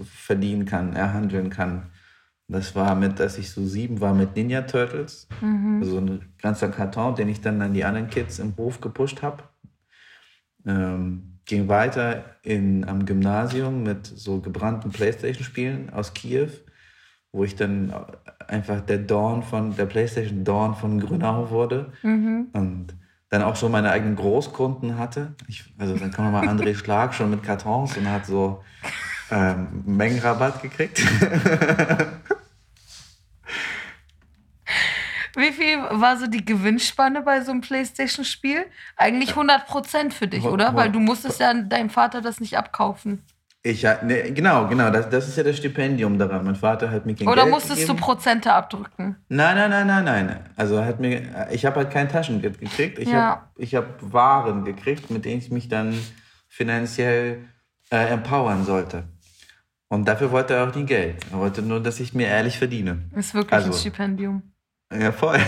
verdienen kann, erhandeln kann. Das war mit, als ich so sieben war, mit Ninja Turtles. Mhm. Also ein ganzer Karton, den ich dann an die anderen Kids im Hof gepusht habe. Ähm, ging weiter in, am Gymnasium mit so gebrannten Playstation-Spielen aus Kiew, wo ich dann einfach der Dorn von, der Playstation Dorn von Grünau wurde. Mhm. Und dann auch schon meine eigenen Großkunden hatte. Ich, also dann kam mal André <laughs> Schlag schon mit Kartons und hat so ähm, Mengenrabatt gekriegt. <laughs> Wie viel war so die Gewinnspanne bei so einem Playstation-Spiel? Eigentlich 100% für dich, oder? Weil du musstest ja deinem Vater das nicht abkaufen. Ich, ne, genau, genau, das, das ist ja das Stipendium daran. Mein Vater hat mir kein Oder Geld musstest gegeben. du Prozente abdrücken? Nein, nein, nein, nein, nein. Also hat mir, ich habe halt kein Taschengeld gekriegt. Ich ja. habe hab Waren gekriegt, mit denen ich mich dann finanziell äh, empowern sollte. Und dafür wollte er auch nie Geld. Er wollte nur, dass ich mir ehrlich verdiene. Ist wirklich also, ein Stipendium. Ja, voll.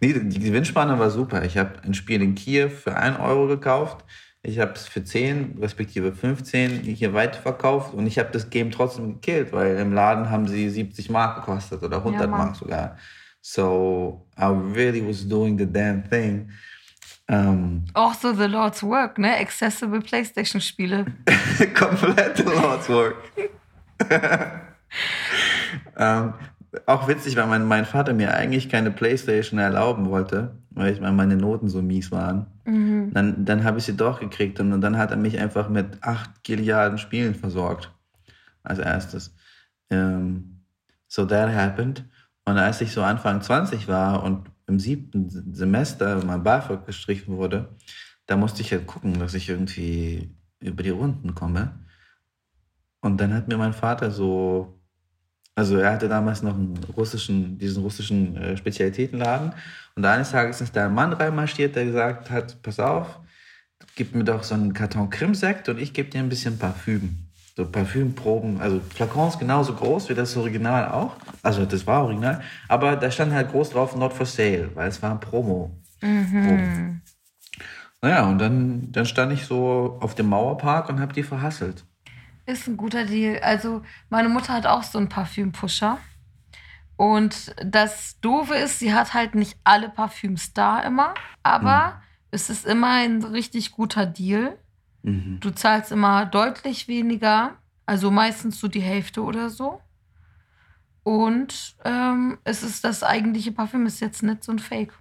nee, die Gewinnspanne war super. Ich habe ein Spiel in Kiew für 1 Euro gekauft. Ich habe es für 10, respektive 15 hier weiterverkauft und ich habe das Game trotzdem gekillt, weil im Laden haben sie 70 Mark gekostet oder 100 ja, Mark sogar. So I really was doing the damn thing. Um, Auch so The Lord's Work, ne? Accessible PlayStation-Spiele. <laughs> Komplett The Lord's Work. um, <laughs> auch witzig, weil mein, mein Vater mir eigentlich keine Playstation erlauben wollte, weil ich meine Noten so mies waren. Mhm. Dann, dann habe ich sie doch gekriegt und, dann hat er mich einfach mit acht Gilliarden Spielen versorgt. Als erstes. Ähm, so that happened. Und als ich so Anfang 20 war und im siebten Semester mein BAföG gestrichen wurde, da musste ich halt gucken, dass ich irgendwie über die Runden komme. Und dann hat mir mein Vater so also er hatte damals noch einen russischen, diesen russischen äh, Spezialitätenladen. Und eines Tages ist da ein Mann reinmarschiert, der gesagt hat, pass auf, gib mir doch so einen Karton Krimsekt und ich gebe dir ein bisschen Parfüm. So Parfümproben, also Flakons genauso groß wie das Original auch. Also das war Original. Aber da stand halt groß drauf, not for sale, weil es war ein Promo. Mhm. Naja, und dann, dann stand ich so auf dem Mauerpark und habe die verhasselt. Ist ein guter Deal. Also, meine Mutter hat auch so einen Parfümpusher. Und das Doofe ist, sie hat halt nicht alle Parfüms da immer, aber mhm. es ist immer ein richtig guter Deal. Mhm. Du zahlst immer deutlich weniger, also meistens so die Hälfte oder so. Und ähm, es ist das eigentliche Parfüm, ist jetzt nicht so ein Fake.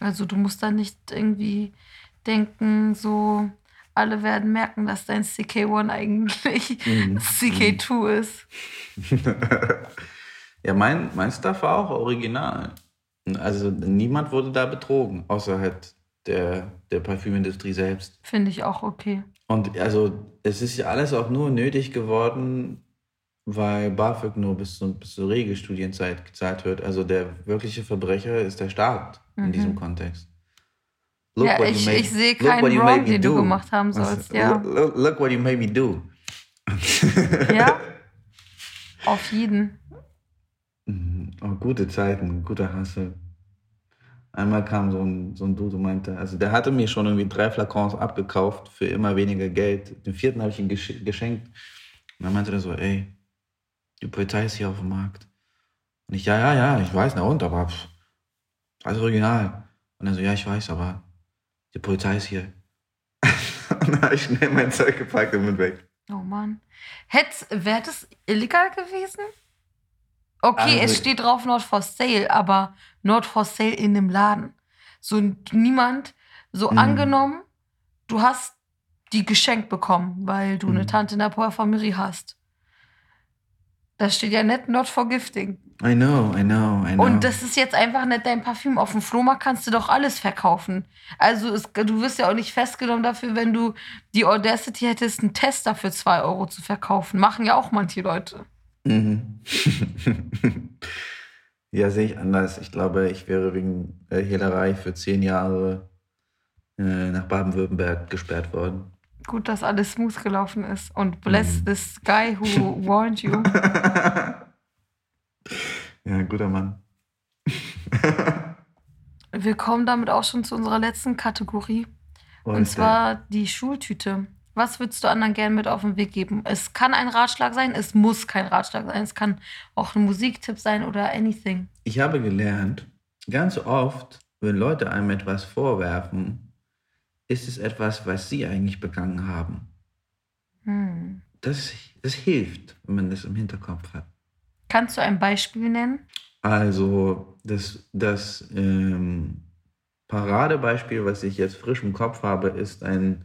Also du musst da nicht irgendwie denken, so, alle werden merken, dass dein CK1 eigentlich mhm. <laughs> CK2 ist. <laughs> ja, mein, mein Stuff war auch original. Also niemand wurde da betrogen, außer halt der, der Parfümindustrie selbst. Finde ich auch okay. Und also es ist ja alles auch nur nötig geworden, weil BAföG nur bis, zu, bis zur Regelstudienzeit gezahlt wird. Also der wirkliche Verbrecher ist der Staat mhm. in diesem Kontext. Look ja, what you ich, made- ich sehe keinen Wrong, den du gemacht haben sollst. Ja. Look, look, what you made me do. ja. <laughs> Auf jeden. Mhm. Oh, gute Zeiten, guter Hassel. Einmal kam so ein, so ein Dude und meinte, also der hatte mir schon irgendwie drei Flakons abgekauft für immer weniger Geld. Den vierten habe ich ihm gesch geschenkt. Und dann meinte er so, ey, die Polizei ist hier auf dem Markt. Und ich, ja, ja, ja, ich weiß, na und, aber pff, alles original. Und er so, ja, ich weiß, aber die Polizei ist hier. und dann habe ich schnell mein Zeug gepackt und bin weg. Oh Mann. Wäre das illegal gewesen? Okay, Also- es steht drauf Not for Sale, aber Not for Sale in einem Laden. So niemand, so Mhm. angenommen, du hast die geschenkt bekommen, weil du eine Mhm. Tante in der Parfümerie hast. Da steht ja nicht Not for Gifting. I know, I know, I know. Und das ist jetzt einfach nicht dein Parfüm. Auf dem Flohmarkt kannst du doch alles verkaufen. Also es, du wirst ja auch nicht festgenommen dafür, wenn du die Audacity hättest, einen Tester für 2 Euro zu verkaufen. Machen ja auch manche Leute. Mhm. <laughs> ja, sehe ich anders. Ich glaube, ich wäre wegen äh, Hehlerei für zehn Jahre äh, nach Baden-Württemberg gesperrt worden. Gut, dass alles smooth gelaufen ist. Und bless Mhm. this guy who <laughs> warned you. <laughs> ja, guter Mann. <laughs> Wir kommen damit auch schon zu unserer letzten Kategorie. Und, Und zwar die Schultüte. Was würdest du anderen gern mit auf den Weg geben? Es kann ein Ratschlag sein, es muss kein Ratschlag sein. Es kann auch ein Musiktipp sein oder anything. ich habe gelernt, ganz oft, wenn Leute einem etwas vorwerfen, ist es etwas, was sie eigentlich begangen haben. Hm. Das, das hilft, wenn man das im Hinterkopf hat. Kannst du ein Beispiel nennen? Also das, das ähm, Paradebeispiel, was ich jetzt frisch im Kopf habe, ist ein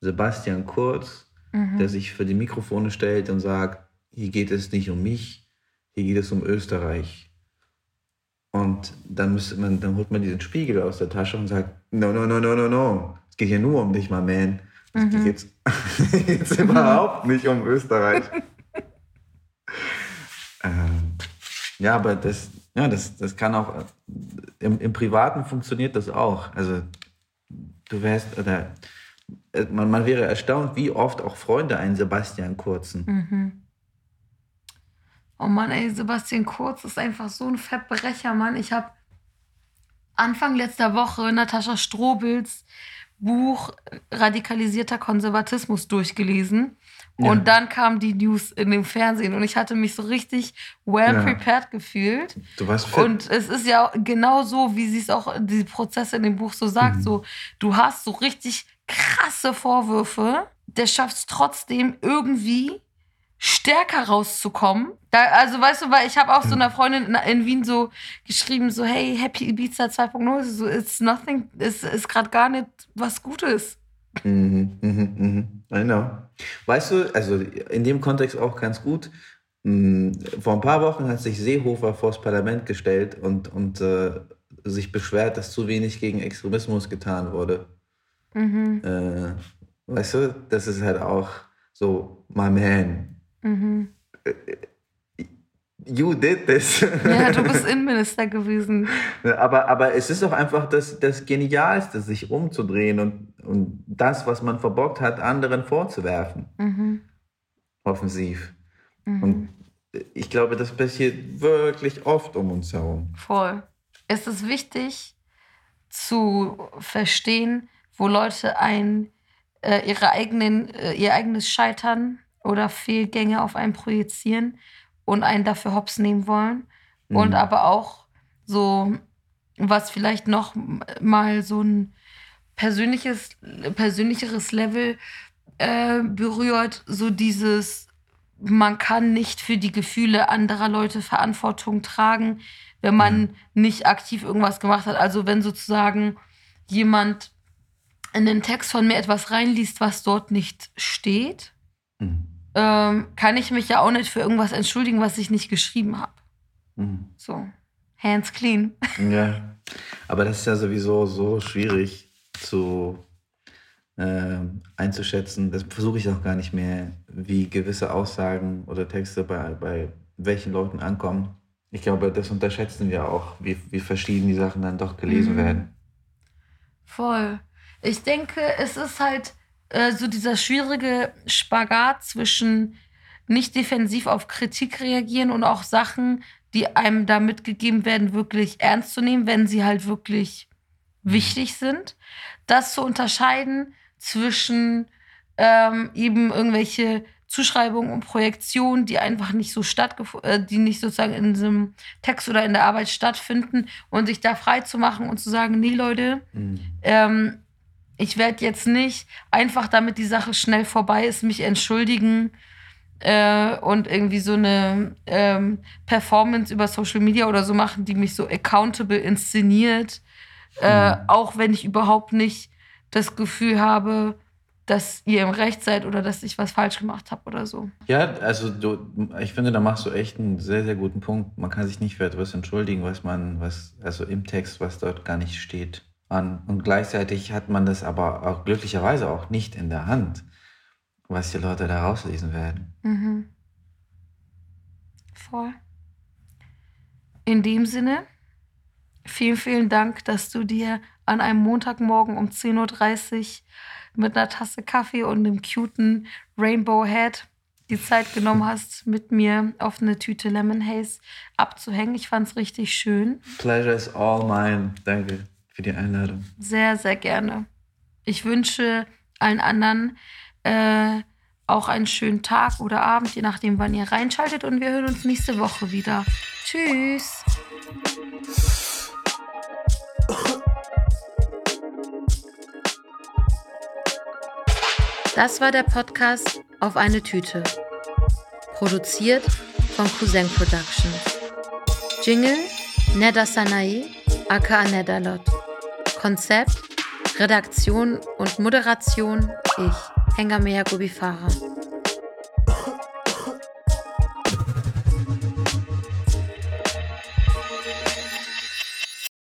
Sebastian Kurz, Mhm. der sich für die Mikrofone stellt und sagt, hier geht es nicht um mich, hier geht es um Österreich. Und dann, müsste man, dann holt man diesen Spiegel aus der Tasche und sagt, no, no, no, no, no, no, geht hier nur um dich, my man. Es Mhm. geht jetzt, <laughs> jetzt überhaupt nicht um Österreich. <laughs> ähm, ja, aber das, ja, das, das kann auch, äh, im, im Privaten funktioniert das auch. Also du wärst, oder äh, man, man wäre erstaunt, wie oft auch Freunde einen Sebastian Kurzen. Mhm. Oh Mann, ey, Sebastian Kurz ist einfach so ein Verbrecher, Mann. Ich habe Anfang letzter Woche Natascha Strobels Buch Radikalisierter Konservatismus durchgelesen. Ja. Und dann kam die News in dem Fernsehen und ich hatte mich so richtig well Ja. prepared gefühlt. Du warst fit. Und es ist ja genau so, wie sie es auch, die Prozesse in dem Buch so sagt, Mhm. so, du hast so richtig krasse Vorwürfe, der schafft es trotzdem irgendwie stärker rauszukommen. Da, also weißt du, weil ich habe auch so einer Freundin in, in Wien so geschrieben, so, hey, Happy Ibiza 2.0, so, it's nothing, es ist gerade gar nicht was Gutes. Mhm, mhm, mhm. I know. Weißt du, also in dem Kontext auch ganz gut. mh, Vor ein paar Wochen hat sich Seehofer vors Parlament gestellt und, und äh, sich beschwert, dass zu wenig gegen Extremismus getan wurde. Mhm, Äh, weißt du, das ist halt auch so, my man, mhm. you did this. Ja, du bist Innenminister gewesen. aber, aber es ist doch einfach das, das Genialste, sich umzudrehen und, und das, was man verbockt hat, anderen vorzuwerfen. Mhm, Offensiv. mhm. Und ich glaube, das passiert wirklich oft um uns herum. Voll. Es ist wichtig zu verstehen, wo Leute ein, äh, ihre eigenen, äh, ihr eigenes Scheitern oder Fehlgänge auf einen projizieren und einen dafür hops nehmen wollen. Und Mhm. aber auch so, was vielleicht noch mal so ein persönliches, persönlicheres Level äh, berührt, so dieses, man kann nicht für die Gefühle anderer Leute Verantwortung tragen, wenn man nicht aktiv irgendwas gemacht hat. Also wenn sozusagen jemand in den Text von mir etwas reinliest, was dort nicht steht, Mhm. ähm, kann ich mich ja auch nicht für irgendwas entschuldigen, was ich nicht geschrieben habe. Mhm. So, hands clean. <laughs> Ja, aber das ist ja sowieso so schwierig zu ähm, einzuschätzen. Das versuche ich auch gar nicht mehr, wie gewisse Aussagen oder Texte bei, bei welchen Leuten ankommen. Ich glaube, das unterschätzen wir auch, wie, wie verschieden die Sachen dann doch gelesen Mhm. werden. Voll. Ich denke, es ist halt äh, so dieser schwierige Spagat zwischen nicht defensiv auf Kritik reagieren und auch Sachen, die einem da mitgegeben werden, wirklich ernst zu nehmen, wenn sie halt wirklich mhm. wichtig sind. Das zu unterscheiden zwischen ähm, eben irgendwelche Zuschreibungen und Projektionen, die einfach nicht so stattgefunden, äh, die nicht sozusagen in diesem Text oder in der Arbeit stattfinden und sich da frei zu machen und zu sagen, nee Leute, mhm. ähm, ich werde jetzt nicht einfach, damit die Sache schnell vorbei ist, mich entschuldigen äh, und irgendwie so eine ähm, Performance über Social Media oder so machen, die mich so accountable inszeniert, äh, mhm. auch wenn ich überhaupt nicht das Gefühl habe, dass ihr im Recht seid oder dass ich was falsch gemacht habe oder so. Ja, also du, ich finde, da machst du echt einen sehr, sehr guten Punkt. Man kann sich nicht für etwas entschuldigen, was man, was, also im Text, was dort gar nicht steht, an. Und gleichzeitig hat man das aber auch glücklicherweise auch nicht in der Hand, was die Leute da rauslesen werden. Mhm. Voll. In dem Sinne, vielen, vielen Dank, dass du dir an einem Montagmorgen um 10.30 Uhr mit einer Tasse Kaffee und einem cuten Rainbow Head die Zeit genommen hast, mit mir auf eine Tüte Lemon Haze abzuhängen. Ich fand es richtig schön. Pleasure is all mine. Danke für die Einladung. Sehr, sehr gerne. Ich wünsche allen anderen äh, auch einen schönen Tag oder Abend, je nachdem, wann ihr reinschaltet. Und wir hören uns nächste Woche wieder. Tschüss. Das war der Podcast Auf eine Tüte. Produziert von Cousin Productions. Jingle Neda Sanae, aka Nedalot. Konzept, Redaktion und Moderation ich, Hengamea Gubifara.